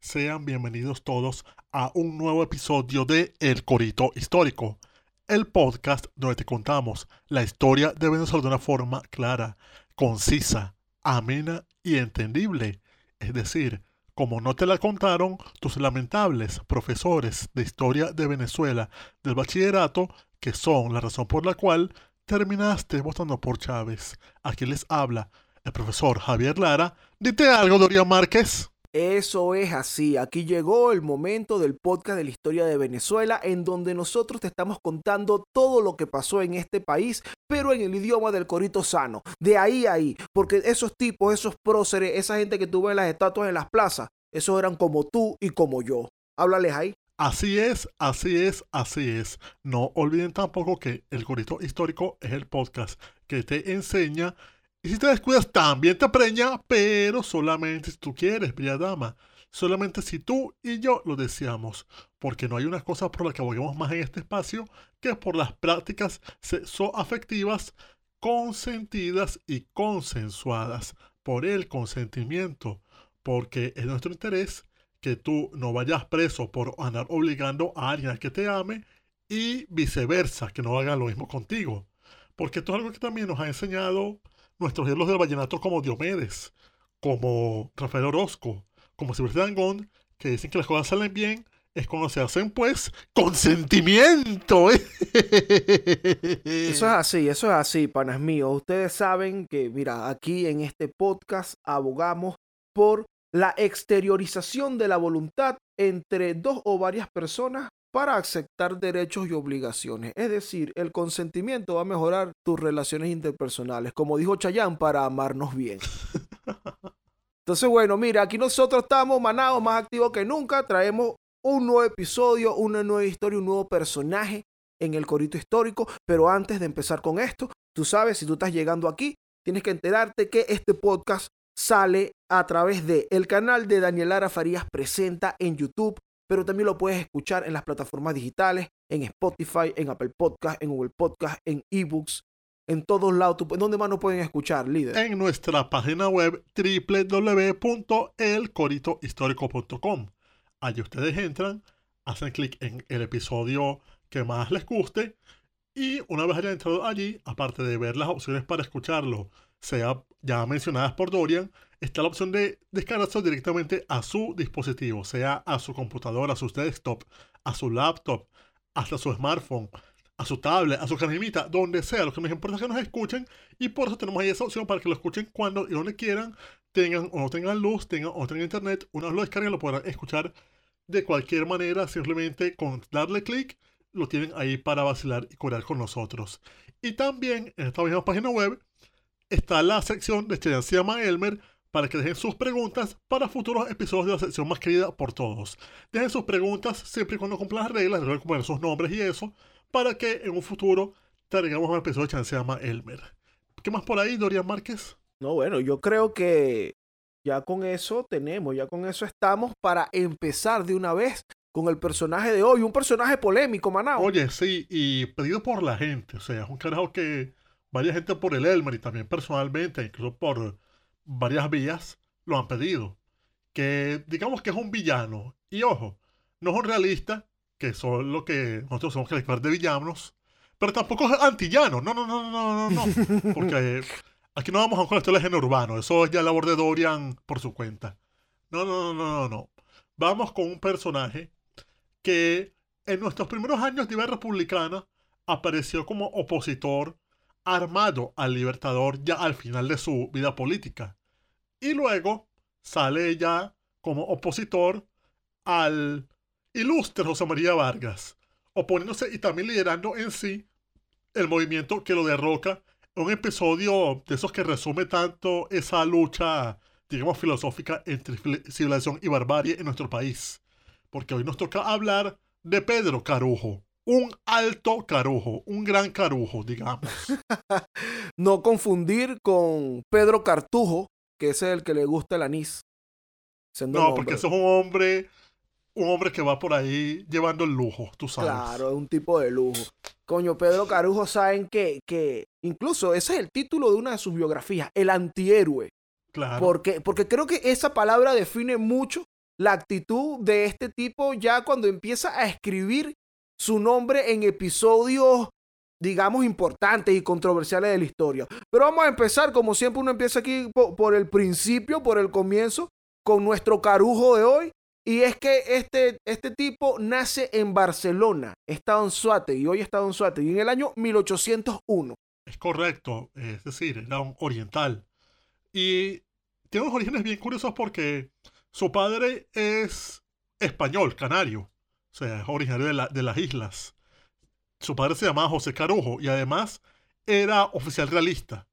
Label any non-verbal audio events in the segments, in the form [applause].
sean bienvenidos todos a un nuevo episodio de El Corito Histórico, el podcast donde te contamos la historia de Venezuela de una forma clara, concisa, amena y entendible. Es decir, como no te la contaron tus lamentables profesores de historia de Venezuela del bachillerato, que son la razón por la cual terminaste votando por Chávez. Aquí les habla el profesor Javier Lara. Dite algo, Dorian Márquez. Eso es así. Aquí llegó el momento del podcast de la historia de Venezuela, en donde nosotros te estamos contando todo lo que pasó en este país, pero en el idioma del corito sano. De ahí a ahí. Porque esos tipos, esos próceres, esa gente que tuvo en las estatuas en las plazas, esos eran como tú y como yo. Háblales ahí. Así es, así es, así es. No olviden tampoco que el corito histórico es el podcast que te enseña y si te descuidas, también te preña, pero solamente si tú quieres, bella dama. Solamente si tú y yo lo deseamos. Porque no hay una cosa por la que aboguemos más en este espacio que por las prácticas sexoafectivas consentidas y consensuadas. Por el consentimiento. Porque es nuestro interés que tú no vayas preso por andar obligando a alguien a que te ame y viceversa, que no haga lo mismo contigo. Porque esto es algo que también nos ha enseñado nuestros ídolos del vallenato como Diomedes, como Rafael Orozco, como Silvestre Dangond, que dicen que las cosas salen bien, es cuando se hacen pues con sentimiento. ¿eh? Eso es así, eso es así, panas míos. Ustedes saben que, mira, aquí en este podcast abogamos por la exteriorización de la voluntad entre dos o varias personas para aceptar derechos y obligaciones. Es decir, el consentimiento va a mejorar tus relaciones interpersonales, como dijo Chayán, para amarnos bien. [laughs] Entonces, bueno, mira, aquí nosotros estamos manados más activos que nunca. Traemos un nuevo episodio, una nueva historia, un nuevo personaje en el corito histórico. Pero antes de empezar con esto, tú sabes, si tú estás llegando aquí, tienes que enterarte que este podcast sale a través de el canal de Daniel Farías Presenta en YouTube pero también lo puedes escuchar en las plataformas digitales, en Spotify, en Apple Podcast, en Google Podcast, en eBooks, en todos lados. ¿Dónde más nos pueden escuchar, líder? En nuestra página web www.elcoritohistórico.com. Allí ustedes entran, hacen clic en el episodio que más les guste y una vez hayan entrado allí, aparte de ver las opciones para escucharlo, sea ya mencionadas por Dorian, está la opción de descargarse directamente a su dispositivo, sea a su computadora, a su desktop, a su laptop, hasta su smartphone, a su tablet, a su canimita, donde sea. Lo que me importa es que nos escuchen y por eso tenemos ahí esa opción para que lo escuchen cuando y donde quieran, tengan o no tengan luz, tengan o no tengan internet. Una vez lo descarguen, lo podrán escuchar de cualquier manera, simplemente con darle clic, lo tienen ahí para vacilar y curar con nosotros. Y también en esta misma página web está la sección de llama Elmer para que dejen sus preguntas para futuros episodios de la sección más querida por todos. Dejen sus preguntas siempre y cuando cumplan las reglas, recuerden poner sus nombres y eso, para que en un futuro traigamos un episodio de Chance llama Elmer. ¿Qué más por ahí, Dorian Márquez? No, bueno, yo creo que ya con eso tenemos, ya con eso estamos para empezar de una vez con el personaje de hoy, un personaje polémico, Manao. Oye, sí, y pedido por la gente, o sea, es un carajo que varias gente por el Elmer y también personalmente, incluso por varias vías lo han pedido. Que digamos que es un villano. Y ojo, no es un realista, que son lo que nosotros somos calificar de villanos, pero tampoco es antillano. No, no, no, no, no, no. [laughs] Porque aquí no vamos a con esto del género urbano. Eso es ya labor de Dorian por su cuenta. No, no, no, no, no. Vamos con un personaje que en nuestros primeros años de vida republicana apareció como opositor armado al Libertador ya al final de su vida política. Y luego sale ya como opositor al ilustre José María Vargas, oponiéndose y también liderando en sí el movimiento que lo derroca. Un episodio de esos que resume tanto esa lucha, digamos, filosófica entre civilización y barbarie en nuestro país. porque hoy nos toca hablar de Pedro Carujo. Un alto carujo, un gran carujo, digamos. [laughs] no confundir con Pedro Cartujo, que es el que le gusta el anís. No, porque ese es un hombre, un hombre que va por ahí llevando el lujo, tú sabes. Claro, es un tipo de lujo. Coño, Pedro Carujo, saben que, que incluso ese es el título de una de sus biografías, El antihéroe. Claro. Porque, porque creo que esa palabra define mucho la actitud de este tipo ya cuando empieza a escribir su nombre en episodios, digamos, importantes y controversiales de la historia. Pero vamos a empezar, como siempre uno empieza aquí por, el principio, por el comienzo, con nuestro carujo de hoy. Y es que este, este tipo nace en Barcelona, estado en Suate, y hoy está en Suate, y en el año 1801. Es correcto, es decir, era un oriental. Y tiene unos orígenes bien curiosos porque su padre es español, canario. O sea, es originario de, las islas. Su padre se llamaba José Carujo y además era oficial realista.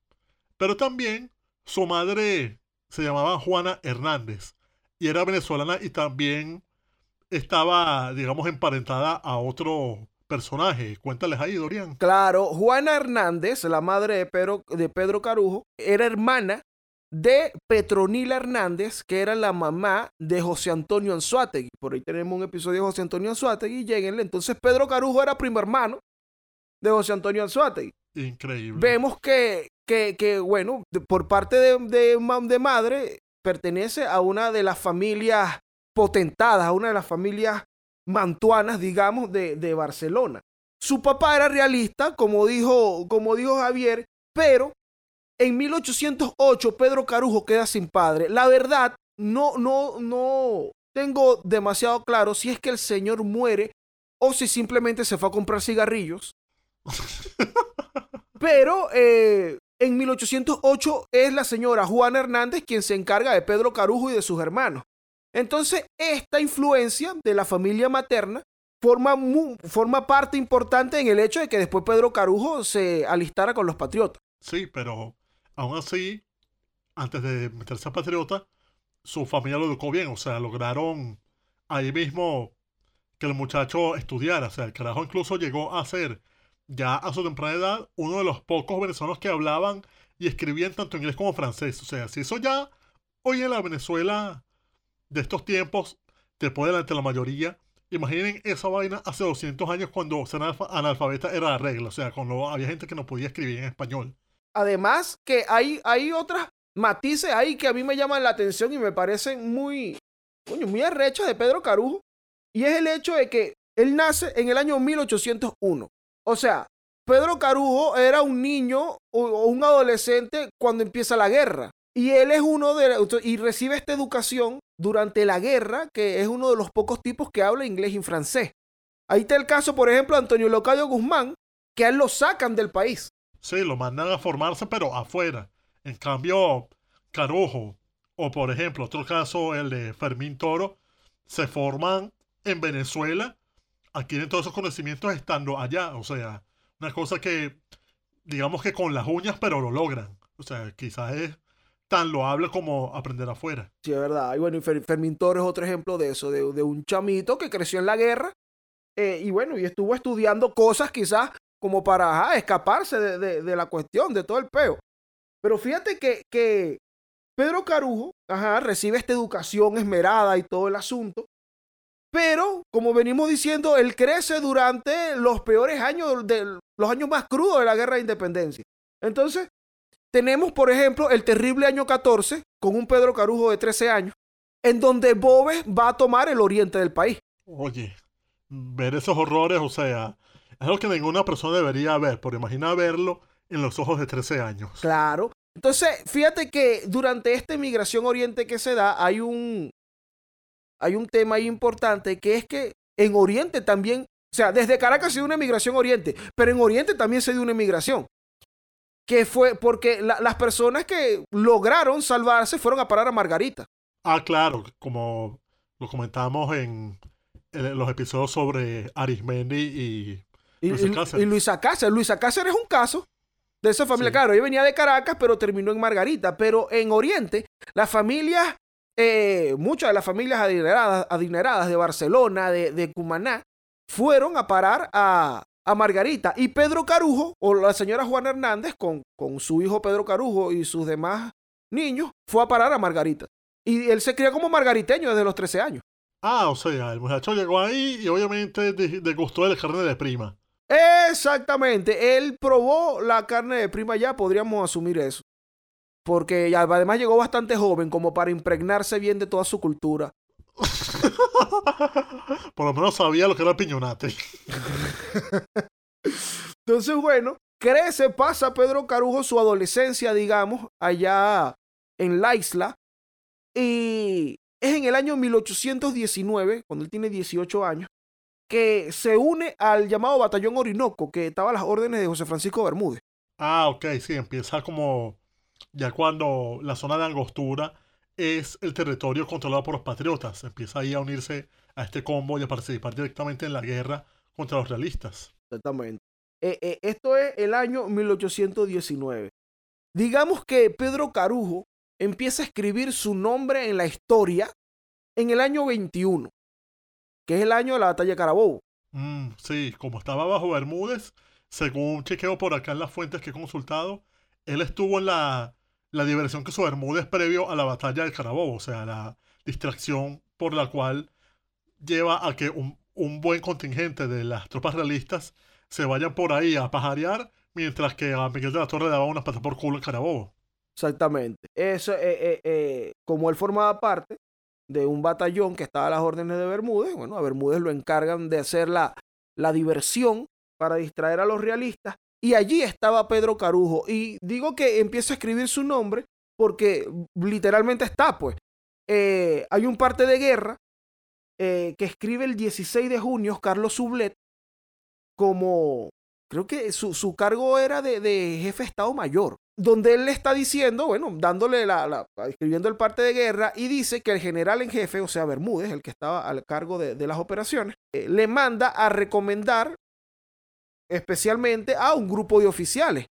Pero también su madre se llamaba Juana Hernández y era venezolana y también estaba, digamos, emparentada a otro personaje. Cuéntales ahí, Dorian. Claro, Juana Hernández, la madre de Pedro, de Pedro Carujo, era hermana de Petronila Hernández, que era la mamá de José Antonio Anzuategui. Por ahí tenemos un episodio de José Antonio Anzuategui, lleguenle. Entonces Pedro Carujo era primo hermano de José Antonio Anzuategui. Increíble. Vemos que, que, bueno, por parte de, de, madre, pertenece a una de las familias potentadas, a una de las familias mantuanas, digamos, de, de Barcelona. Su papá era realista, como dijo, como dijo Javier, pero en 1808 Pedro Carujo queda sin padre. La verdad, no, no, no tengo demasiado claro si es que el señor muere o si simplemente se fue a comprar cigarrillos. [laughs] Pero eh, en 1808 es la señora Juana Hernández quien se encarga de Pedro Carujo y de sus hermanos. Entonces, esta influencia de la familia materna forma, forma parte importante en el hecho de que después Pedro Carujo se alistara con los patriotas. Sí, pero Aún así, antes de meterse a Patriota, su familia lo educó bien. O sea, lograron ahí mismo que el muchacho estudiara. O sea, el carajo incluso llegó a ser, ya a su temprana edad, uno de los pocos venezolanos que hablaban y escribían tanto inglés como francés. O sea, si eso ya hoy en la Venezuela de estos tiempos te puede delante la mayoría. Imaginen esa vaina hace 200 años cuando ser analfabeta era la regla. O sea, había gente que no podía escribir en español. Además que hay, hay otras matices ahí que a mí me llaman la atención y me parecen muy, muy arrechos de Pedro Carujo. Y es el hecho de que él nace en el año 1801. O sea, Pedro Carujo era un niño o, un adolescente cuando empieza la guerra. Y él es uno de y recibe esta educación durante la guerra, que es uno de los pocos tipos que habla inglés y francés. Ahí está el caso, por ejemplo, de Antonio Locadio Guzmán, que a él lo sacan del país. Sí, lo mandan a formarse, pero afuera. En cambio, Carujo, o por ejemplo, otro caso, el de Fermín Toro, se forman en Venezuela, adquieren todos esos conocimientos estando allá. O sea, una cosa que, digamos que con las uñas, pero lo logran. O sea, quizás es tan loable como aprender afuera. Sí, es verdad. Y bueno, Fermín Toro es otro ejemplo de eso, de, un chamito que creció en la guerra. Eh, y bueno, y estuvo estudiando cosas quizás como para escaparse de, la cuestión, de todo el peo. Pero fíjate que, Pedro Carujo recibe esta educación esmerada y todo el asunto. Pero, como venimos diciendo, él crece durante los peores años, de, los años más crudos de la guerra de independencia. Entonces, tenemos, por ejemplo, el terrible año 14, con un Pedro Carujo de 13 años, en donde Boves va a tomar el oriente del país. Oye, ver esos horrores, o sea, algo que ninguna persona debería ver, por imagina verlo en los ojos de 13 años. Claro. Entonces, fíjate que durante esta inmigración oriente que se da, hay un, hay un tema ahí importante que es que en Oriente también, o sea, desde Caracas se dio una inmigración oriente, pero en Oriente también se dio una inmigración. Que fue porque las personas que lograron salvarse fueron a parar a Margarita. Ah, claro, como lo comentamos en, en los episodios sobre Arismendi y y, Luisa Cáceres. Luisa Cáceres es un caso de esa familia. Claro, ella venía de Caracas, pero terminó en Margarita. Pero en Oriente, las familias eh, muchas de las familias adineradas, adineradas de Barcelona, de, de Cumaná, fueron a parar a, a Margarita. Y Pedro Carujo, o la señora Juana Hernández, con, con su hijo Pedro Carujo y sus demás niños, fue a parar a Margarita. Y él se cría como margariteño desde los 13 años. Ah, o sea, el muchacho llegó ahí y obviamente degustó el carne de prima. Exactamente, él probó la carne de prima ya, podríamos asumir eso. Porque además llegó bastante joven como para impregnarse bien de toda su cultura. [laughs] Por lo menos sabía lo que era el piñonate. [laughs] Entonces, bueno, crece, pasa Pedro Carujo su adolescencia, digamos, allá en la isla. Y es en el año 1819, cuando él tiene 18 años, que se une al llamado Batallón Orinoco, que estaba a las órdenes de José Francisco Bermúdez. Ah, ok, sí, empieza como ya cuando la zona de Angostura es el territorio controlado por los patriotas. Empieza ahí a unirse a este combo y a participar directamente en la guerra contra los realistas. Exactamente. Eh, eh, esto es el año 1819. Digamos que Pedro Carujo empieza a escribir su nombre en la historia en el año 21, que es el año de la batalla de Carabobo. Mm, sí, como estaba bajo Bermúdez, según chequeo por acá en las fuentes que he consultado, él estuvo en la, la diversión que hizo Bermúdez previo a la batalla de Carabobo, o sea, la distracción por la cual lleva a que un, un buen contingente de las tropas realistas se vayan por ahí a pajarear, mientras que a Miguel de la Torre le daba unas patas por culo en Carabobo. Exactamente. Eso, eh, eh, eh, como él formaba parte de un batallón que estaba a las órdenes de Bermúdez, bueno, a Bermúdez lo encargan de hacer la, la diversión para distraer a los realistas. Y allí estaba Pedro Carujo. Y digo que empiezo a escribir su nombre porque literalmente está, pues. hay un parte de guerra que escribe el 16 de junio Carlos Sublet como, creo que su, su cargo era de, de, jefe de Estado Mayor donde él le está diciendo, bueno, dándole la, la, escribiendo el parte de guerra y dice que el general en jefe, o sea, Bermúdez, el que estaba al cargo de, de las operaciones, eh, le manda a recomendar especialmente a un grupo de oficiales.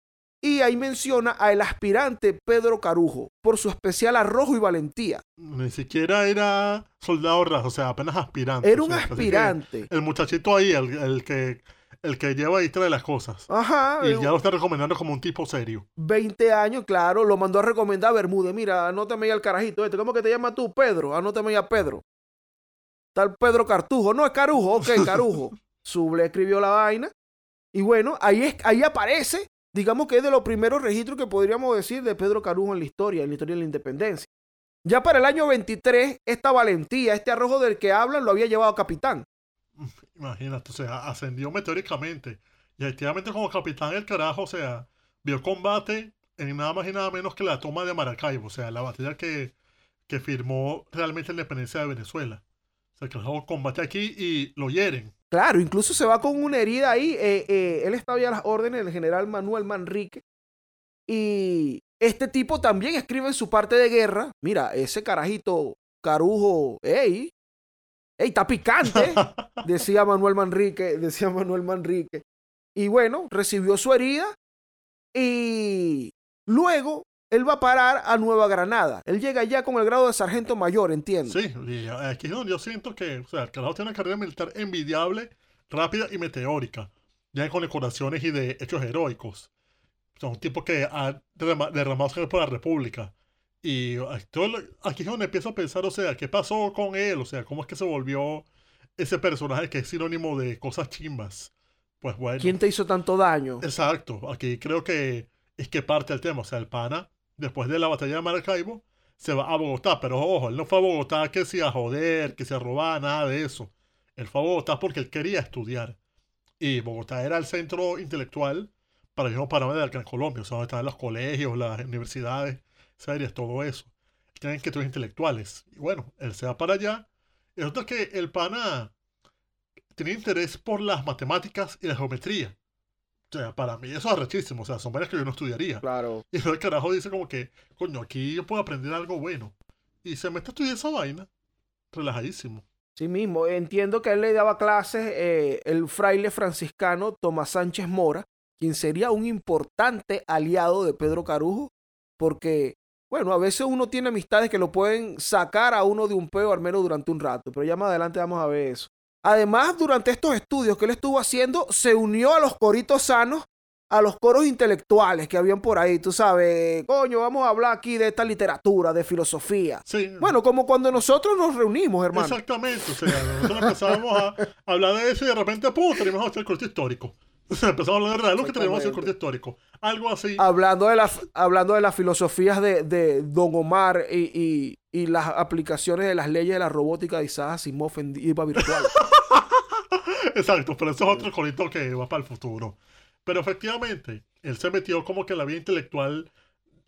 Y ahí menciona al aspirante Pedro Carujo por su especial arrojo y valentía. Ni siquiera era soldado raso, o sea, apenas aspirante. Era un aspirante. El muchachito ahí, el, el que el que lleva y trae las cosas. Ajá. Y ya lo está recomendando como un tipo serio. 20 años, claro, lo mandó a recomendar a Bermúdez. Mira, anótame ahí al carajito este. ¿Cómo que te llamas tú, Pedro? Anótame ahí a Pedro. Tal Pedro Cartujo. No, es Carujo. Ok, [laughs] Carujo. Suble escribió la vaina. Y bueno, ahí, es, ahí aparece, digamos que es de los primeros registros que podríamos decir de Pedro Carujo en la historia, en la historia de la independencia. Ya para el año 23, esta valentía, este arrojo del que hablan, lo había llevado a capitán. Imagínate, o sea, ascendió meteóricamente. Y efectivamente como capitán el carajo, o sea, vio combate en nada más y nada menos que la toma de Maracaibo, o sea, la batalla que, que firmó realmente la independencia de Venezuela. O sea, el carajo combate aquí y lo hieren. Claro, incluso se va con una herida ahí. Eh, eh, él estaba ya a las órdenes del general Manuel Manrique. Y este tipo también escribe en su parte de guerra. Mira, ese carajito Carujo, ey, ¡Ey, está picante! [laughs] decía Manuel Manrique, decía Manuel Manrique. Y bueno, recibió su herida y luego él va a parar a Nueva Granada. Él llega ya con el grado de sargento mayor, entiendo. Sí, y aquí es donde yo siento que, o sea, el carajo tiene una carrera militar envidiable, rápida y meteórica, ya con decoraciones y de hechos heroicos. Son un tipo que ha derramado sangre por la República. Y aquí es donde empiezo a pensar, o sea, ¿qué pasó con él? O sea, ¿cómo es que se volvió ese personaje que es sinónimo de cosas chimbas? Pues bueno. ¿Quién te hizo tanto daño? Exacto, aquí creo que es que parte del tema. O sea, el pana, después de la batalla de Maracaibo, se va a Bogotá. Pero ojo, él no fue a Bogotá que se a joder, que se a robar, nada de eso. Él fue a Bogotá porque él quería estudiar. Y Bogotá era el centro intelectual para el mismo panorama de Gran Colombia. O sea, donde estaban los colegios, las universidades series, todo eso. Tienen que ser intelectuales. Y bueno, él se va para allá. Y resulta que el pana tiene interés por las matemáticas y la geometría. O sea, para mí eso es rechísimo. O sea, son varias que yo no estudiaría. Claro. Y el carajo dice como que, coño, aquí yo puedo aprender algo bueno. Y se mete a estudiar esa vaina. Relajadísimo. Sí mismo. Entiendo que él le daba clases eh, el fraile franciscano Tomás Sánchez Mora, quien sería un importante aliado de Pedro Carujo, porque bueno, a veces uno tiene amistades que lo pueden sacar a uno de un peo al menos durante un rato, pero ya más adelante vamos a ver eso. Además, durante estos estudios que él estuvo haciendo, se unió a los coritos sanos, a los coros intelectuales que habían por ahí, tú sabes, coño, vamos a hablar aquí de esta literatura, de filosofía. Sí. Bueno, como cuando nosotros nos reunimos, hermano. Exactamente, o sea, nosotros empezábamos a hablar de eso y de repente, ¡pum!, tenemos a hacer el corte histórico. [laughs] Empezamos a hablar de que tenemos que hacer el corte histórico. Algo así. Hablando de, las hablando de las filosofías de, de Don Omar y, y, y, las aplicaciones de las leyes de la robótica de Isaac Asimov en IVA virtual. [laughs] Exacto, pero eso es otro corito que va para el futuro. Pero efectivamente, él se metió como que en la vida intelectual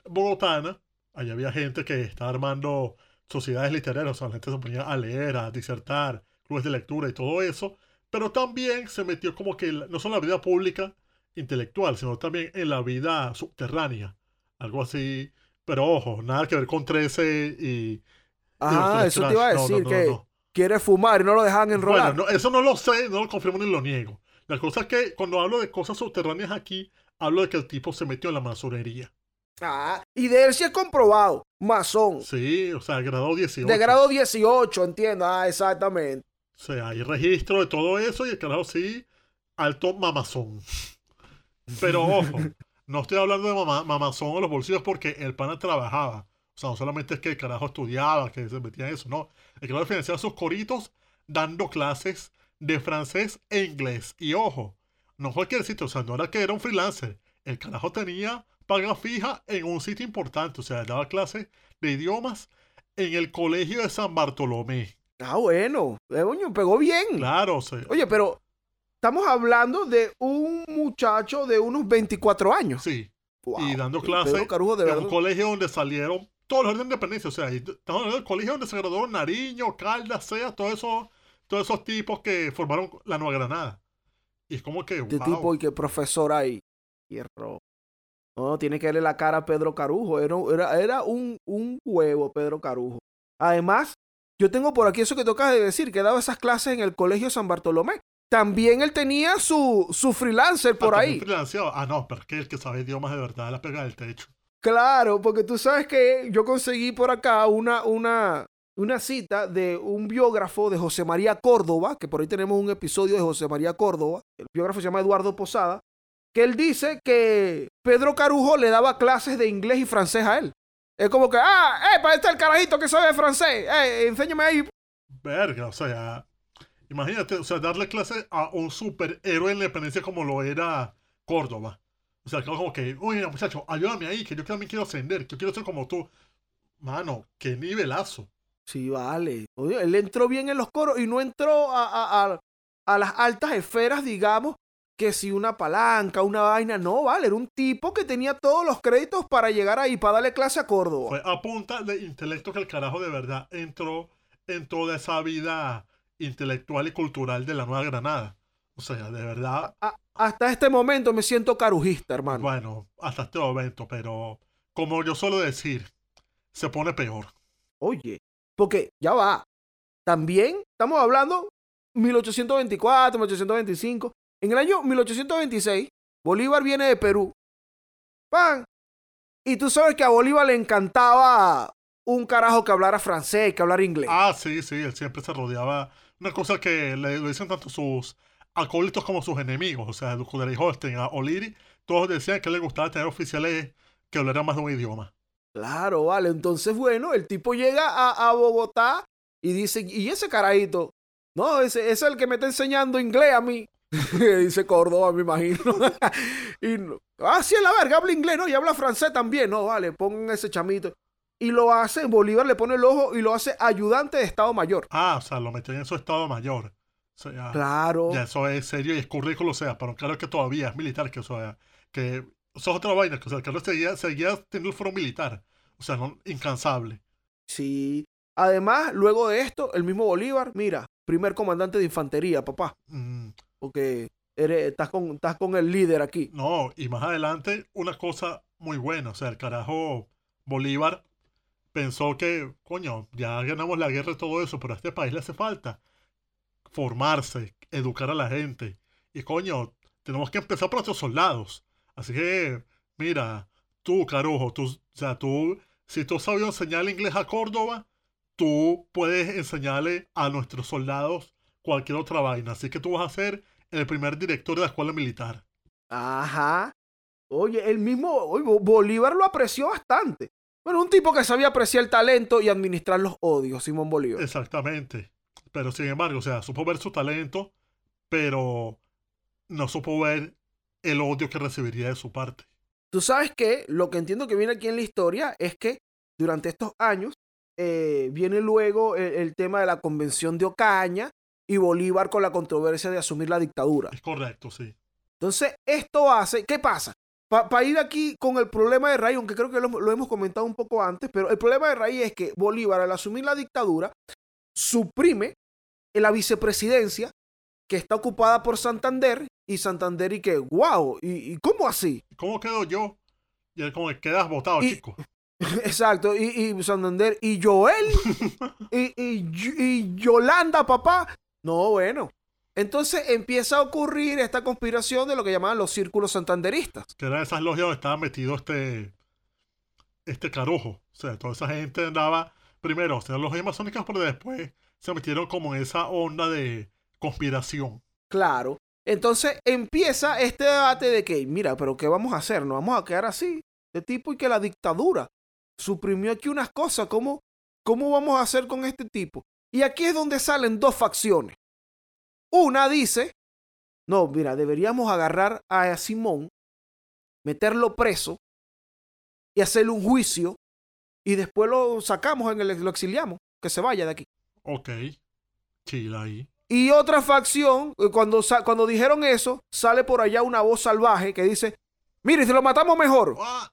bogotana. Allá había gente que estaba armando sociedades literarias, o sea, la gente se ponía a leer, a disertar, clubes de lectura y todo eso. Pero también se metió como que no solo en la vida pública intelectual, sino también en la vida subterránea. Algo así. Pero ojo, nada que ver con 13 y. Ah, eso te iba a decir, que quiere fumar y no lo dejan enrolar. Bueno, eso no lo sé, no lo confirmo ni lo niego. La cosa es que cuando hablo de cosas subterráneas aquí, hablo de que el tipo se metió en la masonería. Ah, y de él sí es comprobado, masón. Sí, o sea, grado 18. De grado 18, entiendo, ah, exactamente. O sea, hay registro de todo eso y el carajo sí, alto mamazón. Pero ojo, no estoy hablando de mamazón en los bolsillos porque el pana trabajaba. O sea, no solamente es que el carajo estudiaba, que se metía en eso, no. El carajo financiaba sus coritos dando clases de francés e inglés. Y ojo, no cualquier sitio, o sea, no era que era un freelancer. El carajo tenía paga fija en un sitio importante, o sea, daba clases de idiomas en el colegio de San Bartolomé. Ah, bueno, eh, pegó bien. Claro, sí. Oye, pero estamos hablando de un muchacho de unos 24 años. Sí. y dando clases en un colegio donde salieron todos los de independencia. O sea, estamos hablando del colegio donde se graduaron Nariño, Caldas, Sea, todo eso todos esos tipos que formaron la Nueva Granada. Y es como que. Este tipo y qué profesor hay. Hierro. No, tiene que darle la cara a Pedro Carujo. Era, era, era un, un, huevo, Pedro Carujo. Además, yo tengo por aquí eso que tocas de decir, que daba esas clases en el Colegio San Bartolomé. También él tenía su, su freelancer por ah, ahí. Ah, no, pero es que el que sabe idiomas de verdad la pega del techo. Claro, porque tú sabes que yo conseguí por acá una, una, una cita de un biógrafo de José María Córdoba, que por ahí tenemos un episodio de José María Córdoba, el biógrafo se llama Eduardo Posada, que él dice que Pedro Carujo le daba clases de inglés y francés a él. Es como que, ah, eh, para este el carajito que sabe francés, eh, enséñame ahí. Verga, o sea, imagínate, o sea, darle clases a un superhéroe en la independencia como lo era Córdoba. O sea, como que, oye, muchacho, ayúdame ahí, que yo también quiero ascender, que yo quiero ser como tú. Mano, qué nivelazo. Sí, vale. Oye, él entró bien en los coros y no entró a, las altas esferas, digamos, que si una palanca, una vaina, no, vale, era un tipo que tenía todos los créditos para llegar ahí, para darle clase a Córdoba. Fue a punta de intelecto que el carajo de verdad entró en toda esa vida intelectual y cultural de la Nueva Granada. O sea, de verdad. hasta este momento me siento carujista, hermano. Bueno, hasta este momento, pero como yo suelo decir, se pone peor. Oye, porque ya va. También estamos hablando 1824, 1825. En el año 1826, Bolívar viene de Perú. ¡Pan! Y tú sabes que a Bolívar le encantaba un carajo que hablara francés, que hablara inglés. Ah, sí, sí, él siempre se rodeaba. Una cosa que le, dicen tanto sus acólitos como sus enemigos. O sea, y Holstein, a O'Leary, todos decían que le gustaba tener oficiales que hablaran más de un idioma. Claro, vale. Entonces, bueno, el tipo llega a, Bogotá y dice, ¿y ese carajito? No, ese, es el que me está enseñando inglés a mí. [laughs] dice Córdoba, me imagino. [laughs] y ah, sí, es la verga, habla inglés, ¿no? Y habla francés también, ¿no? Vale, pongan ese chamito. Y lo hace, Bolívar le pone el ojo y lo hace ayudante de Estado Mayor. Ah, o sea, lo metió en su Estado Mayor. claro. Ya eso es serio y es currículo, o sea, pero claro que todavía es militar, que o sea, que eso es otra vaina, que o sea, Carlos seguía, seguía teniendo el foro militar. O sea, no, incansable. Sí. Además, luego de esto, el mismo Bolívar, mira, primer comandante de infantería, papá. Mm. Porque eres, estás, con, estás con el líder aquí. No, y más adelante, una cosa muy buena. O sea, el carajo Bolívar pensó que, coño, ya ganamos la guerra y todo eso, pero a este país le hace falta formarse, educar a la gente. Y coño, tenemos que empezar por nuestros soldados. Así que, mira, tú, Carujo, tú, o sea, tú si tú sabías enseñar inglés a Córdoba, tú puedes enseñarle a nuestros soldados cualquier otra vaina. Así que tú vas a ser el primer director de la escuela militar. Ajá. Oye, el mismo oye, Bolívar lo apreció bastante. Bueno, un tipo que sabía apreciar el talento y administrar los odios, Simón Bolívar. Exactamente. Pero sin embargo, o sea, supo ver su talento, pero no supo ver el odio que recibiría de su parte. Tú sabes que lo que entiendo que viene aquí en la historia es que durante estos años eh, viene luego el, el, tema de la convención de Ocaña y Bolívar con la controversia de asumir la dictadura. Es correcto, sí. Entonces, esto hace, ¿qué pasa? Para pa ir aquí con el problema de raíz, aunque creo que lo, lo, hemos comentado un poco antes, pero el problema de raíz es que Bolívar al asumir la dictadura suprime la vicepresidencia que está ocupada por Santander y Santander y que, wow, ¿y, y cómo así? ¿Cómo quedo yo? Y él como que quedas votado, Y- chico. [laughs] Exacto, y, y Santander y Joel [laughs] y, y Yolanda, papá. No, bueno. Entonces empieza a ocurrir esta conspiración de lo que llamaban los círculos santanderistas. Que eran esas logias donde estaba metido este, este carujo. O sea, toda esa gente andaba, primero, o sea, logias masónicas, pero después se metieron como en esa onda de conspiración. Claro. Entonces empieza este debate de que, mira, pero ¿qué vamos a hacer? ¿Nos vamos a quedar así? De tipo y que la dictadura suprimió aquí unas cosas. ¿Cómo, ¿Cómo vamos a hacer con este tipo? Y aquí es donde salen dos facciones. Una dice, no, mira, deberíamos agarrar a Simón, meterlo preso y hacerle un juicio y después lo sacamos, en el, lo exiliamos, que se vaya de aquí. Ok. Chila ahí. Y otra facción, eh, cuando, cuando dijeron eso, sale por allá una voz salvaje que dice, mire, si lo matamos mejor, Ah,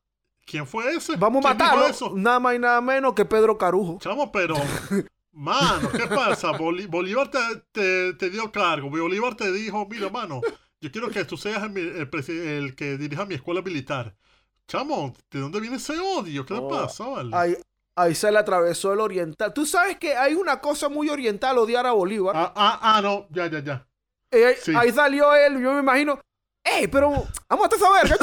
¿Quién fue ese? vamos a ¿Quién dijo matarlo, nada más y nada menos que Pedro Carujo. Chamo, pero. [laughs] Mano, ¿qué pasa? Boli- Bolívar te, te- te dio cargo. Bolívar te dijo: Mira, mano, yo quiero que tú seas el, que dirija mi escuela militar. Chamo, ¿de dónde viene ese odio? ¿Qué le Oh, pasa, vale? Ahí, ahí se le atravesó el oriental. Tú sabes que hay una cosa muy oriental odiar a Bolívar. Ah, ah, ah, no, ya, ya, ya. Eh, sí. Ahí salió él, yo me imagino, ¡Ey, pero vamos a esa verga!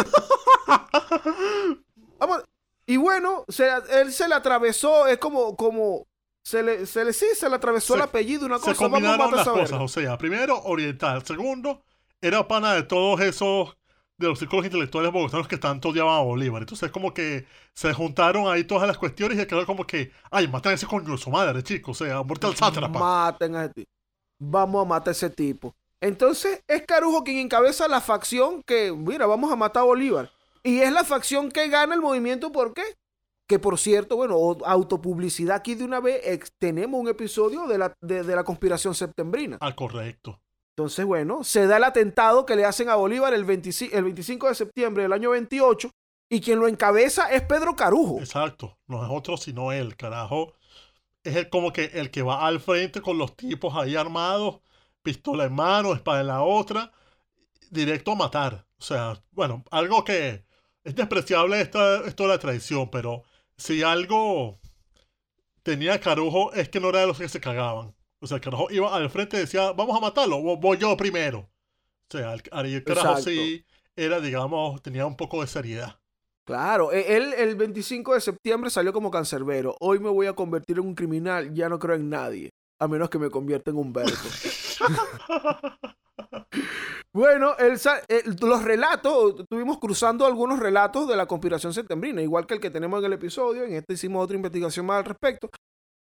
[laughs] Vamos- Y bueno, se- él se le atravesó, es como, como, se le, se le, sí, se le atravesó Se- el apellido, una Se cosa, vamos a combinaron las cosas, o sea, primero, oriental. Segundo, era pana de todos esos, de los círculos intelectuales bogotanos que tanto odiaban a Bolívar. Entonces, como que se juntaron ahí todas las cuestiones y quedó como que, ay, matan a ese coño de su madre, chico. O sea, muerte al sátrapa. Maten a ese tipo. Vamos a matar a ese tipo. Entonces es Carujo quien encabeza la facción que, mira, vamos a matar a Bolívar. Y es la facción que gana el movimiento, ¿por qué? Que por cierto, bueno, autopublicidad aquí de una vez, ex- tenemos un episodio de la, de, de la conspiración septembrina. Ah, correcto. Entonces, bueno, se da el atentado que le hacen a Bolívar el 25, el 25 de septiembre del año 28 y quien lo encabeza es Pedro Carujo. Exacto. No es otro sino él, carajo. Es el, como que el que va al frente con los tipos ahí armados, pistola en mano, espada en la otra, directo a matar. O sea, bueno, algo que es despreciable esta, esto de la traición, pero si algo tenía Carujo es que no era de los que se cagaban. O sea, Carajo iba al frente y decía, vamos a matarlo, vo- voy yo primero. O sea, el, el Carajo sí era, digamos, tenía un poco de seriedad. Claro, e- él el 25 de septiembre salió como cancerbero. Hoy me voy a convertir en un criminal, ya no creo en nadie, a menos que me convierta en Humberto. [laughs] bueno, el- los relatos, estuvimos cruzando algunos relatos de la conspiración septembrina, igual que el que tenemos en el episodio, en este hicimos otra investigación más al respecto.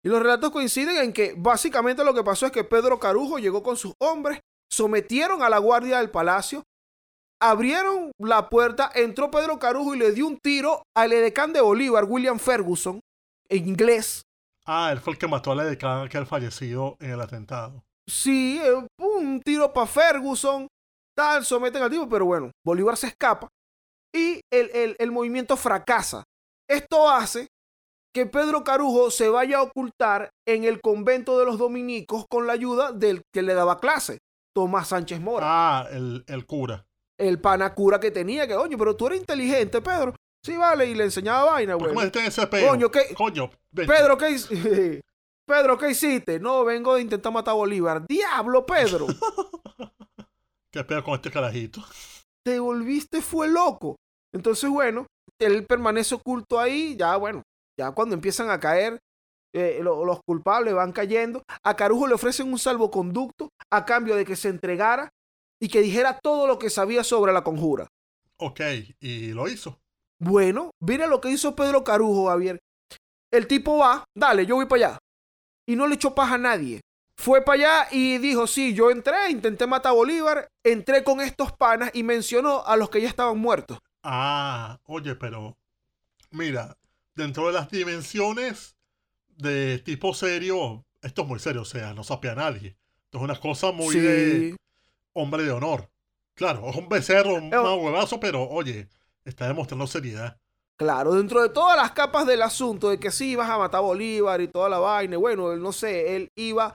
Y los relatos coinciden en que básicamente lo que pasó es que Pedro Carujo llegó con sus hombres, sometieron a la guardia del palacio, abrieron la puerta, entró Pedro Carujo y le dio un tiro al edecán de Bolívar, William Ferguson, en inglés. Ah, él fue el que mató a la decana que al fallecido en el atentado. Sí, un tiro para Ferguson, tal, someten al tipo, pero bueno, Bolívar se escapa y el, el- el movimiento fracasa. Esto hace que Pedro Carujo se vaya a ocultar en el convento de los dominicos con la ayuda del que le daba clase, Tomás Sánchez Mora. Ah, el, el cura. El panacura que tenía, que, oye, pero tú eres inteligente, Pedro. Sí, vale, y le enseñaba vaina, ¿Por güey. me metiste en ese peo? Coño, ¿qué- Coño, vente. Pedro, ¿qué hiciste? [laughs] Pedro, ¿qué hiciste? No, vengo de intentar matar a Bolívar. ¡Diablo, Pedro! [laughs] ¿Qué peo con este carajito? Te volviste fue loco. Entonces, bueno, él permanece oculto ahí. Ya, bueno, Ya cuando empiezan a caer, eh, lo- los culpables van cayendo. A Carujo le ofrecen un salvoconducto a cambio de que se entregara y que dijera todo lo que sabía sobre la conjura. Ok, y lo hizo. Bueno, mira lo que hizo Pedro Carujo, Javier. El tipo va, dale, yo voy para allá. Y no le echó paja a nadie. Fue para allá y dijo, sí, yo entré, intenté matar a Bolívar, entré con estos panas y mencionó a los que ya estaban muertos. Ah, oye, pero mira, dentro de las dimensiones de tipo serio, esto es muy serio, o sea, no sapea a nadie. Esto es una cosa muy sí, de hombre de honor. Claro, es un becerro, un Eh, huevazo, pero oye, está demostrando seriedad. Claro, dentro de todas las capas del asunto de que sí ibas a matar a Bolívar y toda la vaina, bueno, él no sé, él iba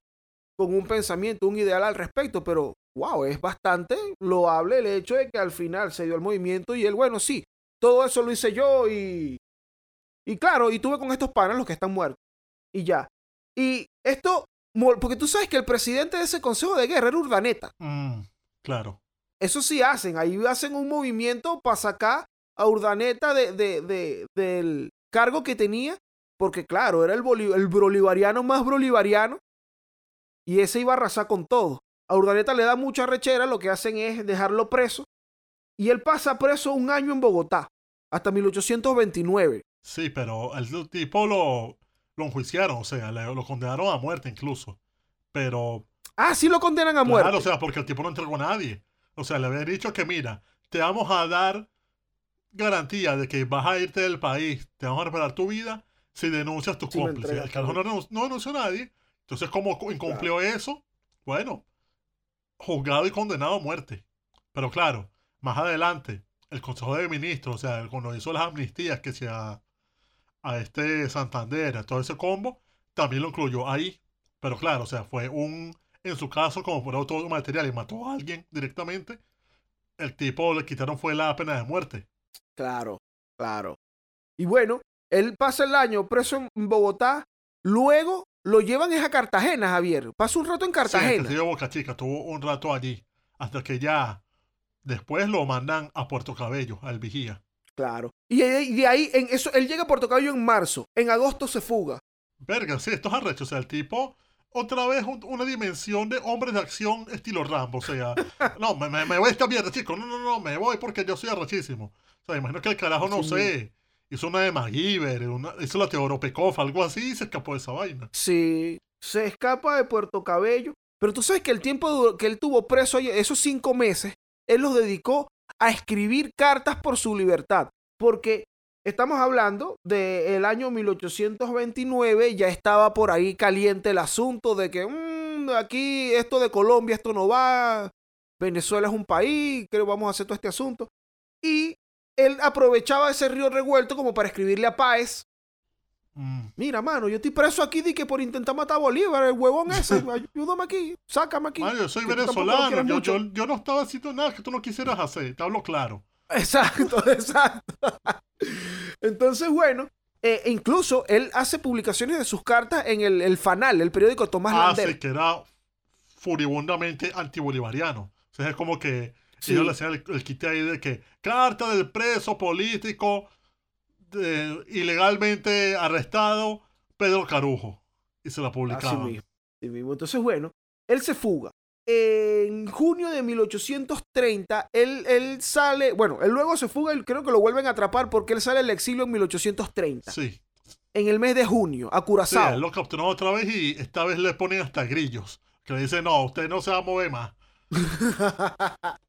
con un pensamiento, un ideal al respecto, pero wow, es bastante loable el hecho de que al final se dio el movimiento y él, bueno, sí, todo eso lo hice yo y. Y claro, y tuve con estos panas los que están muertos. Y ya. Y esto, porque tú sabes que el presidente de ese consejo de guerra era Urdaneta. Mm, claro. Eso sí hacen, ahí hacen un movimiento para sacar a Urdaneta de, de- de- del cargo que tenía, porque claro, era el, boli- el bolivariano más bolivariano y ese iba a arrasar con todo. A Urdaneta le da mucha rechera, lo que hacen es dejarlo preso y él pasa preso un año en Bogotá, hasta 1829. Sí, pero el tipo lo, lo enjuiciaron, o sea, le- lo condenaron a muerte incluso. Pero Ah, sí lo condenan a muerte. Claro, o sea, porque el tipo no entregó a nadie. O sea, le había dicho que, mira, te vamos a dar garantía de que vas a irte del país, te vamos a reparar tu vida si denuncias tus me cómplices. El carajo no, no denunció a nadie. Entonces, como incumplió eso, bueno, juzgado y condenado a muerte. Pero claro, más adelante, el Consejo de Ministros, o sea, cuando hizo las amnistías que se a, a este Santander, a todo ese combo, también lo incluyó ahí. Pero claro, o sea, fue un, en su caso, como por todo material y mató a alguien directamente, el tipo le quitaron fue la pena de muerte. Claro, claro. Y bueno, él pasa el año preso en Bogotá, luego lo llevan es a Cartagena, Javier. Pasa un rato en Sí, Cartagena. de Boca Chica tuvo un rato allí, hasta que ya después lo mandan a Puerto Cabello, al vigía. Claro. Y de, y de ahí, en eso, él llega a Puerto Cabello en marzo. En agosto se fuga. Verga, sí, esto es arrecho. O sea, el tipo, otra vez un- una dimensión de hombres de acción estilo Rambo. O sea, no, me, voy a esta mierda, chico. No, no, no, me voy porque yo soy arrechísimo. O sea, imagino que el carajo, no Sí. sé, hizo una de MacGyver, una- hizo la Teoropekov, algo así, y se escapó de esa vaina. Sí, se escapa de Puerto Cabello. Pero tú sabes que el tiempo que él tuvo preso, esos cinco meses, él los dedicó a escribir cartas por su libertad. Porque estamos hablando del año 1829, ya estaba por ahí caliente el asunto de que "Mm, aquí esto de Colombia, esto no va, Venezuela es un país, creo que vamos a hacer todo este asunto. Y él aprovechaba ese río revuelto como para escribirle a Páez Mm, Mira, mano, yo estoy preso aquí di que por intentar matar a Bolívar, el huevón ese. [laughs] Ayúdame aquí, sácame aquí. Yo soy venezolano. yo, yo no estaba haciendo nada que tú no quisieras hacer. Te hablo claro. Exacto, [laughs] exacto. Entonces, bueno, eh, incluso él hace publicaciones de sus cartas en el, el Fanal, el periódico Tomás Ah, Lander. sí, que era furibundamente antibolivariano. O sea, es como que Sí. ellos le hacían el, el quite ahí de que carta del preso político de- ilegalmente arrestado Pedro Carujo. Y se la publicaban. así mismo. Entonces, bueno, él se fuga. En junio de 1830, él, él sale, bueno, él luego se fuga y creo que lo vuelven a atrapar porque él sale del exilio en 1830, Sí, en el mes de junio, a sí, Curazao. él lo capturaron otra vez y esta vez le ponen hasta grillos. Que le dicen, no, usted no se va a mover más. [laughs]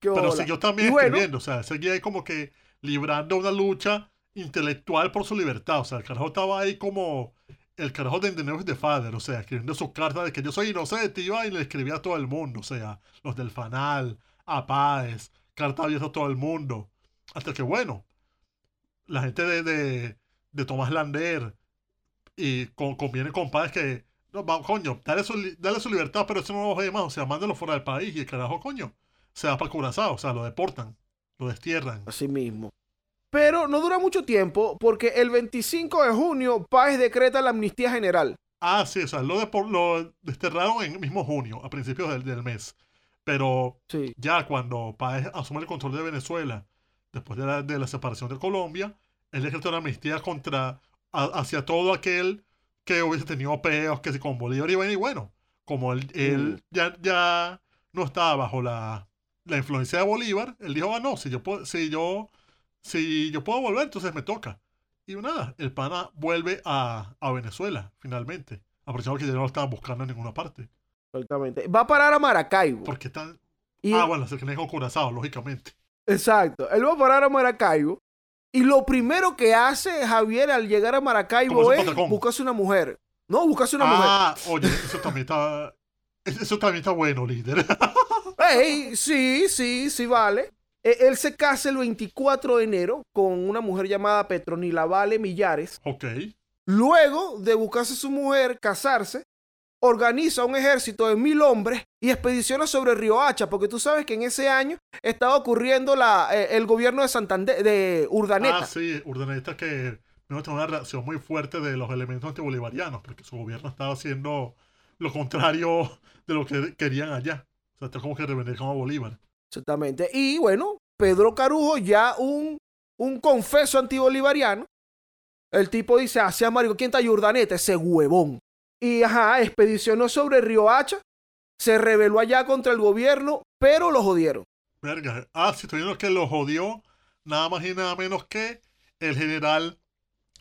Pero siguió también bueno, escribiendo, o sea, seguía ahí como que librando una lucha intelectual por su libertad. O sea, el carajo estaba ahí como el carajo de News de Father, o sea, escribiendo sus cartas de que yo soy inocente, iba y le escribía a todo el mundo, o sea, los del Fanal, a Páez, carta abierta a todo el mundo. Hasta que, bueno, la gente de, de, de Tomás Lander y con, conviene con Páez que, no, va, coño, dale su, dale su libertad, pero eso no lo ve más, o sea, mándalo fuera del país y el carajo, coño, se va para Curazao, o sea, lo deportan, lo destierran. Así mismo. Pero no dura mucho tiempo porque el 25 de junio Páez decreta la amnistía general. Ah, sí, o sea, lo, desterraron en el mismo junio, a principios del, del mes. Pero Sí. ya cuando Páez asume el control de Venezuela, después de la, de la separación de Colombia, él decretó una amnistía contra a- hacia todo aquel que hubiese tenido peos, que si con Bolívar y bueno, y bueno, como él, él ya, ya no estaba bajo la, la influencia de Bolívar, él dijo, ah, no, si yo puedo, si yo, si yo puedo volver, entonces me toca. Y nada, el pana vuelve a, a Venezuela, finalmente. Aprovechando que ya no lo estaban buscando en ninguna parte. Exactamente. Va a parar a Maracaibo. Porque están... Y- Ah, bueno, se con Curazao, lógicamente. Exacto. Él va a parar a Maracaibo. Y lo primero que hace Javier al llegar a Maracaibo es buscarse una mujer. No, buscarse una mujer. Ah, oye, eso también está... [laughs] Eso también está bueno, líder. [laughs] Ey, sí, sí, sí, vale. E- Él se casa el 24 de enero con una mujer llamada Petronila Vale Millares. ok. Luego de buscarse su mujer, casarse, organiza un ejército de mil hombres y expediciona sobre Río Hacha, porque tú sabes que en ese año estaba ocurriendo la, eh, el gobierno de Santander, de Urdaneta. Ah, sí, Urdaneta que no tuvo una reacción muy fuerte de los elementos antibolivarianos, porque su gobierno estaba haciendo lo contrario de lo que querían allá. O sea, está como que reivindicaban a Bolívar. Exactamente. Y bueno, Pedro Carujo, ya un, un confeso antibolivariano. El tipo dice, ah, sea marico, ¿quién está ahí, Urdaneta? Ese huevón. Y ajá, expedicionó sobre Río Hacha, se rebeló allá contra el gobierno, pero lo jodieron. Verga. Ah, estoy viendo que lo jodió nada más y nada menos que el general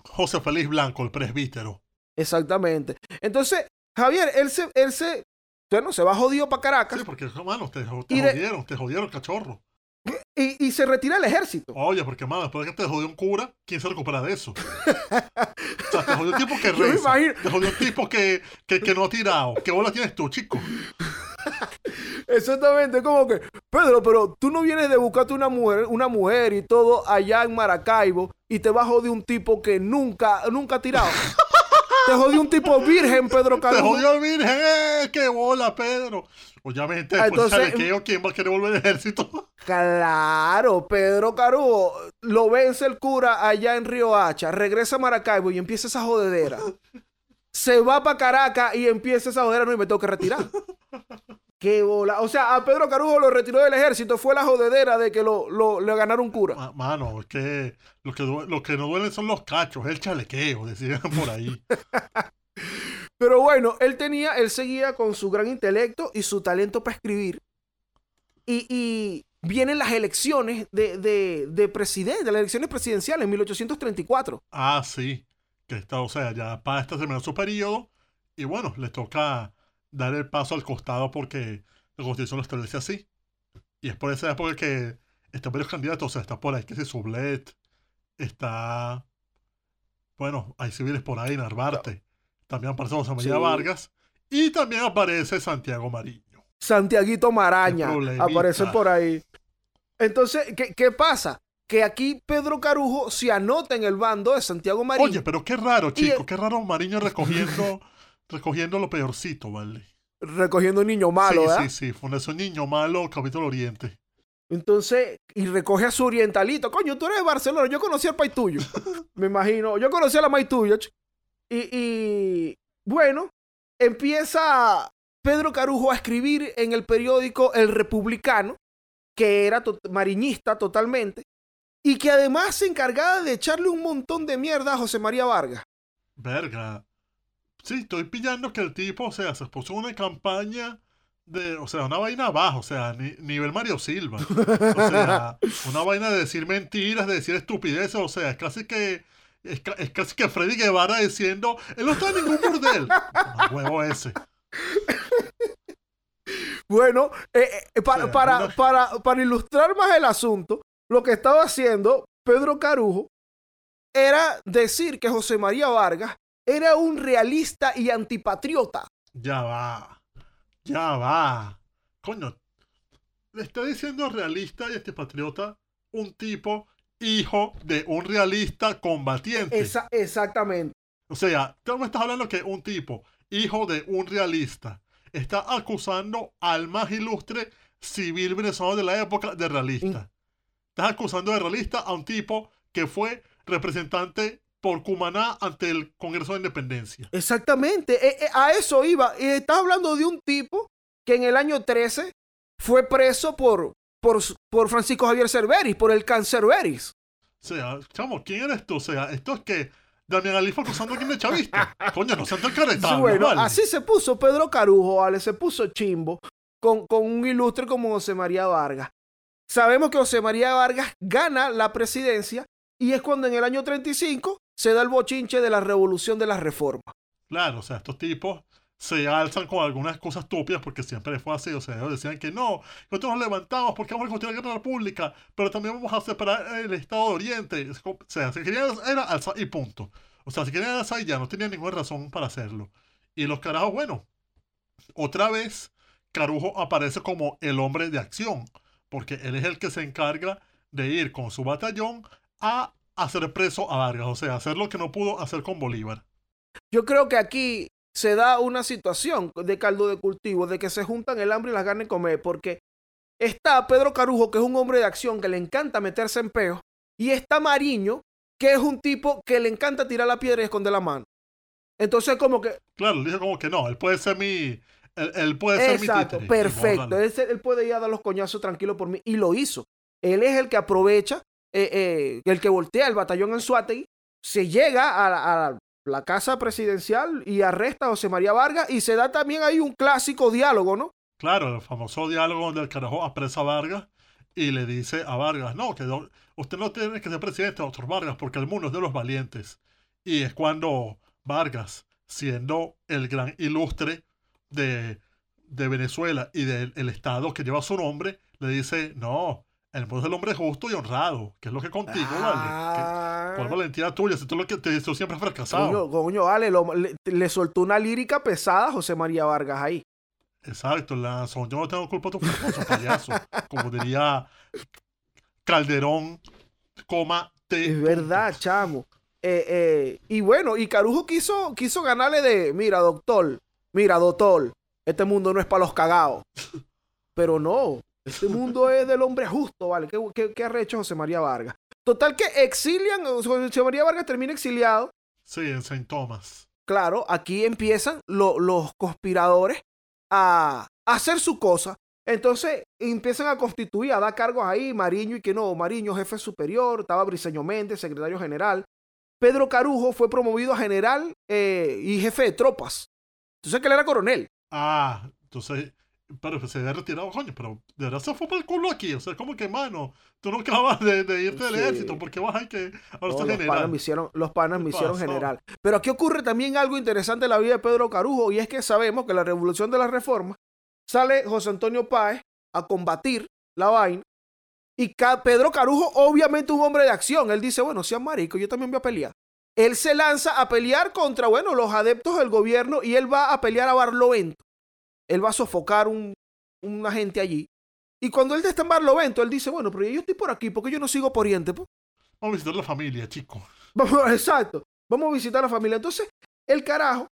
José Félix Blanco, el presbítero. Exactamente. Entonces, Javier, él se, él se, bueno, se va jodido para Caracas Sí, porque, mano, te, te de- jodieron, te jodieron, cachorro. y, y se retira del ejército. Oye, porque, mano, después de que te jodió un cura, ¿quién se recupera de eso? [laughs] o sea, te jodió un tipo que reza. Te jodió un tipo que, que, que no ha tirado. ¿Qué bola tienes tú, chico? [laughs] Exactamente, como que, Pedro, pero tú no vienes de buscarte una mujer, una mujer y todo allá en Maracaibo y te vas a joder un tipo que nunca, nunca ha tirado. [laughs] te jodió un tipo virgen, Pedro Te Carujo. jodió el virgen, ¡eh! ¡Qué bola, Pedro! Obviamente, Ah, después de entonces- chalequeo, ¿quién va a querer volver al ejército? [laughs] Claro, Pedro Carujo lo vence el cura allá en Río Hacha, regresa a Maracaibo y empieza esa jodedera. Se va para Caracas y empieza esa jodedera, no, y me tengo que retirar. [laughs] Qué bola. O sea, a Pedro Carujo lo retiró del ejército, fue la jodedera de que lo, lo- le ganaron cura. Ma- Mano, es que lo que, due- lo que no duelen son los cachos, el chalequeo, decían [laughs] por ahí. Pero bueno, él tenía, él seguía con su gran intelecto y su talento para escribir. Y, y vienen las elecciones de, de, de presidente, las elecciones presidenciales en 1834. Ah, sí. Que está, o sea, ya para esta terminó su periodo. Y bueno, le toca dar el paso al costado porque la constitución lo establece así. Y es por esa época que están varios candidatos. O sea, está por ahí que es Sublet. Está. Bueno, hay civiles por ahí, Narvarte. También aparece José María Sí. Vargas. Y también aparece Santiago Mariño. Santiaguito Maraña aparece por ahí. Entonces, ¿qué, qué pasa? Que aquí Pedro Carujo se anota en el bando de Santiago Marín. Oye, pero qué raro, chico. el- Qué raro Mariño recogiendo, [laughs] recogiendo lo peorcito, ¿vale? recogiendo un niño malo, sí, ¿verdad? sí, sí. Fundación Niño Malo, Capítulo Oriente. Entonces, y recoge a su orientalito. Coño, tú eres de Barcelona. Yo conocí al país tuyo. [laughs] Me imagino. Yo conocí a la maíz tuya. Y, y, bueno, empieza Pedro Carujo a escribir en el periódico El Republicano, que era to- mariñista totalmente, y que además se encargaba de echarle un montón de mierda a José María Vargas. Verga. Sí, estoy pillando que el tipo, o sea, se puso una campaña de, o sea, una vaina abajo, o sea, ni- nivel Mario Silva. O sea, [laughs] una vaina de decir mentiras, de decir estupideces, o sea, es casi que, es, ca- es casi que Freddy Guevara diciendo, él no está en ningún burdel. No, huevo ese. Bueno, eh, eh, para, sea, para, una- para, para ilustrar más el asunto, lo que estaba haciendo Pedro Carujo era decir que José María Vargas era un realista y antipatriota. Ya va. Ya va. Coño. Le está diciendo realista y este patriota un tipo hijo de un realista combatiente. Esa- exactamente. O sea, tú me estás hablando que un tipo, hijo de un realista, está acusando al más ilustre civil venezolano de la época de realista. Estás acusando de realista a un tipo que fue representante por Cumaná ante el Congreso de Independencia. Exactamente. Eh, eh, a eso iba. Estás hablando de un tipo que en el año 13 fue preso por, por, por Francisco Javier Cerveris, por el Cancerveris. O sea, chamo, ¿quién eres tú? O sea, esto es que Damián Ali fue acusando a alguien de chavista. [laughs] Coño, no sean tan caretables, bueno, vale. así se puso Pedro Carujo, ¿vale? Se puso chimbo con, con un ilustre como José María Vargas. Sabemos que José María Vargas gana la presidencia y es cuando en el año 35 se da el bochinche de la revolución de las reformas. Claro, o sea, estos tipos se alzan con algunas cosas estúpidas porque siempre fue así. O sea, ellos decían que no, nosotros nos levantamos porque vamos a construir la guerra pública, pero también vamos a separar el Estado de Oriente. O sea, si querían era alzar y punto. O sea, si querían alzar y ya no tenían ninguna razón para hacerlo. Y los carajos, bueno, otra vez Carujo aparece como el hombre de acción, porque él es el que se encarga de ir con su batallón a hacer preso a Vargas, o sea, hacer lo que no pudo hacer con Bolívar. Yo creo que aquí se da una situación de caldo de cultivo, de que se juntan el hambre y las ganas de comer, porque está Pedro Carujo, que es un hombre de acción que le encanta meterse en peos, y está Mariño, que es un tipo que le encanta tirar la piedra y esconder la mano. Entonces, como que, Claro, dijo como que no, él puede ser mi. Él, él puede ser mi títere. Perfecto. Él, él puede ir a dar los coñazos tranquilo por mí, y lo hizo. Él es el que aprovecha, eh, eh, el que voltea el batallón en Suátegui, se llega a la, casa presidencial y arresta a José María Vargas, y se da también ahí un clásico diálogo, ¿no? Claro, el famoso diálogo donde el carajo apresa a Vargas y le dice a Vargas, no, que usted no tiene que ser presidente, doctor Vargas, porque el mundo es de los valientes. Y es cuando Vargas, siendo el gran ilustre de, de Venezuela y del el estado que lleva su nombre, le dice, no, el mundo es del hombre justo y honrado, que es lo que contigo, ¿vale? Ah. Que- ¿Cuál valentía tuya? Si tú lo que te tú siempre fracasado. Coño, coño, vale, lo- le, le soltó una lírica pesada a José María Vargas ahí. Exacto, Lanzón. Yo no tengo culpa de tu fracaso, payaso. [laughs] Como diría Calderón, coma T. Es verdad, chamo. Eh, eh, y bueno, y Carujo quiso, quiso ganarle de, mira, doctor, mira, doctor, este mundo no es para los cagados. [laughs] Pero no, este mundo es del hombre justo, ¿vale? ¿Qué, qué, qué arrecho José María Vargas? Total que exilian, José María Vargas termina exiliado. Sí, en Saint Thomas. Claro, aquí empiezan lo- los conspiradores a, hacer su cosa. Entonces empiezan a constituir, a dar cargos ahí, Mariño y que no, Mariño jefe superior, estaba Briceño Méndez, secretario general. Pedro Carujo fue promovido a general eh, y jefe de tropas. Entonces que él era coronel. Ah, entonces, pero que se había retirado, coño, pero de verdad se fue para el culo aquí. O sea, como que, mano, tú no acabas de, de irte del Sí. ejército, porque vas a que ahora No, los panas general. me hicieron, los panas me ¿Qué hicieron general. Pero aquí ocurre también algo interesante en la vida de Pedro Carujo y es que sabemos que la revolución de la reforma sale José Antonio Páez a combatir la vaina y Pedro Carujo obviamente un hombre de acción. Él dice, bueno, sean marico, yo también voy a pelear. Él se lanza a pelear contra, bueno, los adeptos del gobierno y él va a pelear a Barlovento. Él va a sofocar un, una gente allí. Y cuando él está en Barlovento, él dice, bueno, pero yo estoy por aquí, porque yo no sigo por Oriente? pues?". Vamos a visitar la familia, chico. Vamos, [laughs] exacto. Vamos a visitar la familia. Entonces, el carajo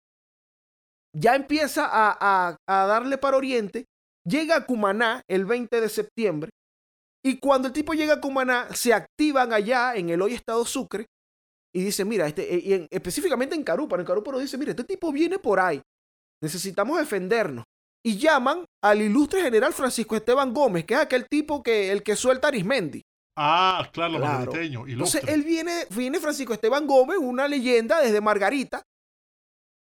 ya empieza a, a- a darle para Oriente. Llega a Cumaná el 20 de septiembre. Y cuando el tipo llega a Cumaná, se activan allá en el hoy estado Sucre. Y dice, mira, este, eh, y en- específicamente en Carúpano. En Carúpano dice, mira, este tipo viene por ahí. Necesitamos defendernos. Y llaman al ilustre general Francisco Esteban Gómez, que es aquel tipo que el que suelta a Arismendi. Ah, claro, Claro. margariteño, Entonces ilustre. él viene, viene Francisco Esteban Gómez, una leyenda desde Margarita.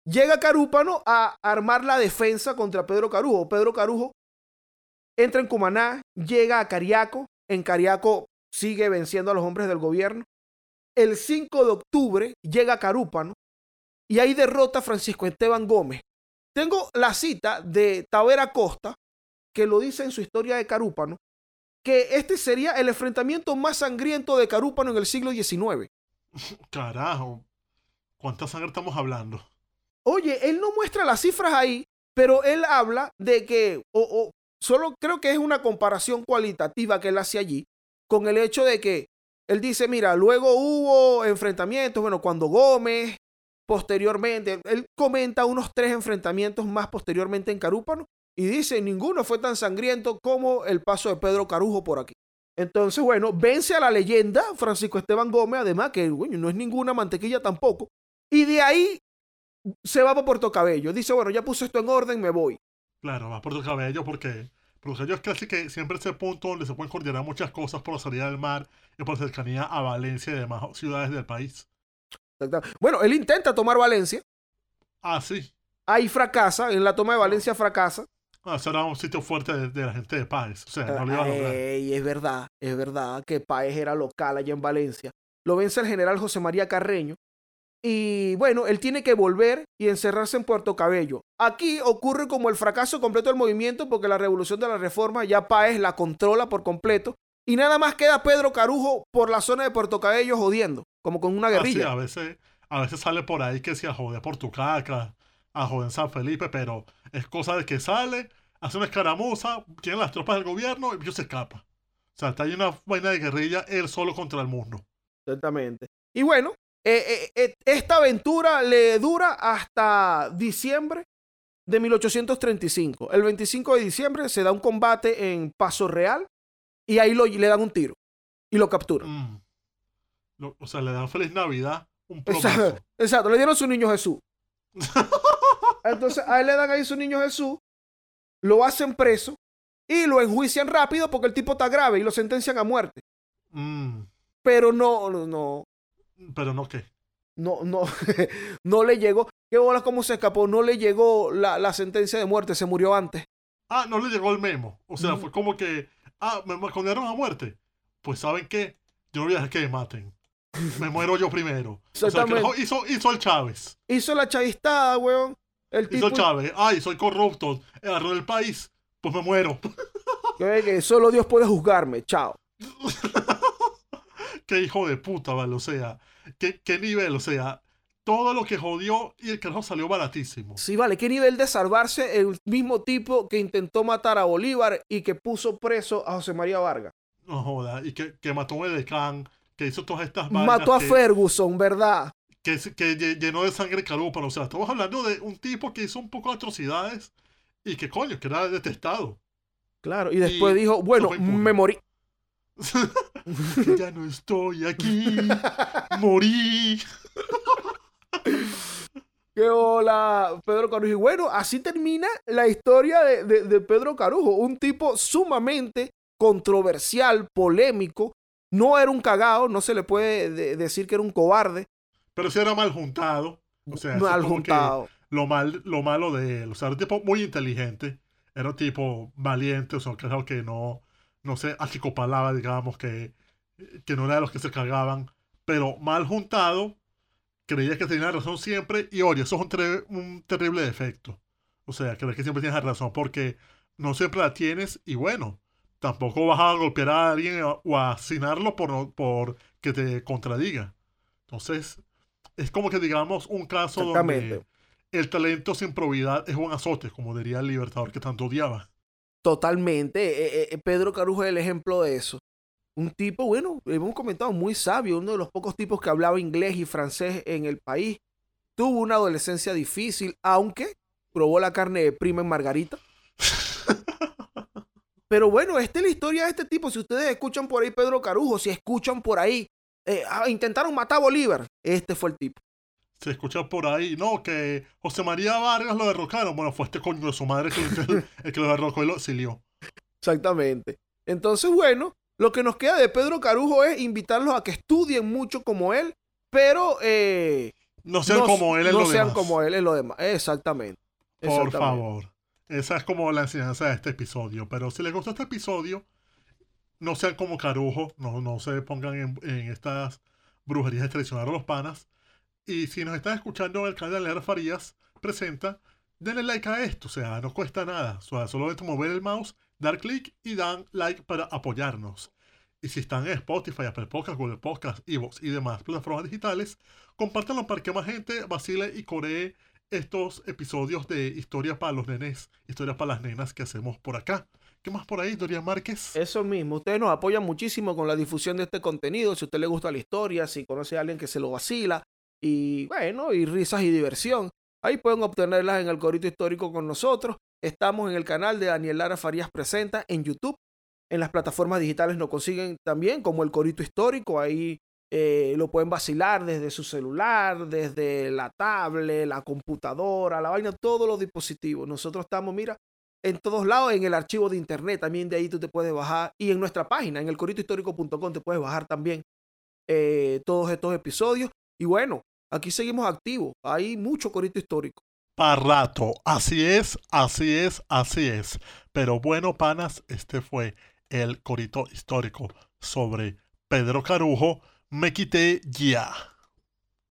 Llega Carúpano a armar la defensa contra Pedro Carujo. Pedro Carujo entra en Cumaná, llega a Cariaco. En Cariaco sigue venciendo a los hombres del gobierno. El 5 de octubre llega a Carúpano y ahí derrota a Francisco Esteban Gómez. Tengo la cita de Tavera Costa, que lo dice en su historia de Carúpano, que este sería el enfrentamiento más sangriento de Carúpano en el siglo XIX. [laughs] Carajo. ¿Cuánta sangre estamos hablando? Oye, él no muestra las cifras ahí, pero él habla de que, o, o solo creo que es una comparación cualitativa que él hace allí, con el hecho de que él dice, mira, luego hubo enfrentamientos, bueno, cuando Gómez, posteriormente, él comenta unos tres enfrentamientos más posteriormente en Carúpano y dice, ninguno fue tan sangriento como el paso de Pedro Carujo por aquí. Entonces, bueno, vence a la leyenda Francisco Esteban Gómez, además que bueno, no es ninguna mantequilla tampoco. Y de ahí se va para Puerto Cabello. Dice, bueno, ya puse esto en orden, me voy. Claro, va por tu cabello porque Puerto Cabello es casi que siempre ese punto donde se pueden coordinar muchas cosas por la salida del mar y por cercanía a Valencia y demás ciudades del país. Bueno, él intenta tomar Valencia. Ah, sí. Ahí fracasa, en la toma de Valencia fracasa. Ah, eso era un sitio fuerte de, de la gente de Páez. O sea, no lo iba a lograr. Ey, es verdad, es verdad que Páez era local allá en Valencia. Lo vence el general José María Carreño. Y bueno, él tiene que volver y encerrarse en Puerto Cabello. Aquí ocurre como el fracaso completo del movimiento porque la revolución de la reforma ya Páez la controla por completo. Y nada más queda Pedro Carujo por la zona de Puerto Cabello jodiendo, como con una Ah, sí, guerrilla. a veces, a veces sale por ahí que se a joder por Tucaca, a joder San Felipe, pero es cosa de que sale, hace una escaramuza, tiene las tropas del gobierno y se escapa. O sea, está ahí una vaina de guerrilla él solo contra el mundo. Exactamente. Y bueno, eh, eh, eh, esta aventura le dura hasta diciembre de 1835. El 25 de diciembre se da un combate en Paso Real y ahí lo, le dan un tiro y lo capturan. Mm. Lo- o sea, le dan feliz Navidad, un Exacto, plomazo. exacto, le dieron su niño Jesús. [laughs] Entonces a él le dan ahí su niño Jesús, lo hacen preso y lo enjuician rápido porque el tipo está grave y lo sentencian a muerte. Mm. Pero no, no, no, Pero no qué. no, no, [laughs] no le llegó. ¿Qué bola cómo se escapó? No le llegó la, la sentencia de muerte, se murió antes. Ah, no le llegó el memo. O sea, Mm. fue como que, ah, me, condenaron a muerte. Pues, ¿saben qué? Yo no voy a dejar que me maten. Me muero yo primero. O sea, que hizo, hizo el Chávez. Hizo la chavistada, weón. El Hizo tipo el Chávez. Ay, soy corrupto. Agarró el país. Pues me muero. que, que solo Dios puede juzgarme. Chao. [laughs] qué hijo de puta, ¿vale? O sea, qué, qué nivel. O sea, todo lo que jodió y el carajo salió baratísimo. Sí, vale. ¿Qué nivel de salvarse el mismo tipo que intentó matar a Bolívar y que puso preso a José María Vargas? No joda. Y que, que mató a un edecán. Que hizo todas estas. Mató a que- Ferguson, ¿verdad? que, que lle- llenó de sangre Carúpano. O sea, estamos hablando de un tipo que hizo un poco de atrocidades y que coño, que era detestado. Claro. Y después Y dijo, bueno, me morí. [laughs] ya no estoy aquí, [laughs] morí. ¡Qué hola, Pedro Carujo! Y bueno, así termina la historia de, de- de Pedro Carujo, un tipo sumamente controversial, polémico. No era un cagao, no se le puede de- decir que era un cobarde, Pero sí era mal juntado. O sea, mal que juntado. Lo, mal, lo malo de él. O sea, era un tipo muy inteligente. Era un tipo valiente. O sea, que que no, no sé, achicopalaba, digamos, que, que no era de los que se cagaban. Pero mal juntado, creía que tenía razón siempre. Y oye, eso es un, un terrible defecto. O sea, creer que siempre tienes razón porque no siempre la tienes. Y bueno, tampoco vas a golpear a alguien o a asesinarlo por, no- por que te contradiga. Entonces, es como que digamos un caso donde el talento sin probidad es un azote, como diría el libertador que tanto odiaba. Totalmente. Eh, eh, Pedro Carujo es el ejemplo de eso. Un tipo, bueno, hemos comentado, muy sabio, uno de los pocos tipos que hablaba inglés y francés en el país. Tuvo una adolescencia difícil, aunque probó la carne de prima en Margarita. [laughs] Pero bueno, esta es la historia de este tipo. Si ustedes escuchan por ahí Pedro Carujo, si escuchan por ahí, eh, ah, intentaron matar a Bolívar, este fue el tipo. Se escucha por ahí, no, que José María Vargas lo derrocaron. Bueno, fue este coño de su madre que, el, el que lo derrocó y lo exilió. [laughs] Exactamente. Entonces, bueno, lo que nos queda de Pedro Carujo es invitarlos a que estudien mucho como él, pero eh, No sean no, como él en no lo sean demás. como él en lo demás. Exactamente. Por favor. Esa es como la enseñanza de este episodio. Pero si les gustó este episodio, no sean como Carujo, no, no se pongan en, en estas brujerías de traicionar a los panas. Y si nos están escuchando en el canal de Lear Farías, presenta, denle like a esto. O sea, no cuesta nada. O sea, solo es mover el mouse, dar clic y dan like para apoyarnos. Y si están en Spotify, Apple Podcasts, Google Podcasts, Evox y demás plataformas digitales, compártanlo para que más gente vacile y coree estos episodios de historias para los nenes, historias para las nenas que hacemos por acá. ¿Qué más por ahí, Dorian Márquez? Eso mismo. Ustedes nos apoyan muchísimo con la difusión de este contenido. Si a usted le gusta la historia, si conoce a alguien que se lo vacila, y bueno, y risas y diversión. Ahí pueden obtenerlas en el Corito Histórico con nosotros. Estamos en el canal de Daniel Lara Farías Presenta en YouTube. En las plataformas digitales nos consiguen también como el Corito Histórico. Ahí eh, lo pueden vacilar desde su celular, desde la tablet, la computadora, la vaina, todos los dispositivos. Nosotros estamos, mira, en todos lados, en el archivo de internet, también de ahí tú te puedes bajar. Y en nuestra página, en el coritohistórico.com, te puedes bajar también eh, todos estos episodios. Y bueno, aquí seguimos activos. Hay mucho corito histórico. Para rato. Así es, así es, así es. Pero bueno, panas, este fue el corito histórico sobre Pedro Carujo. Me quité ya.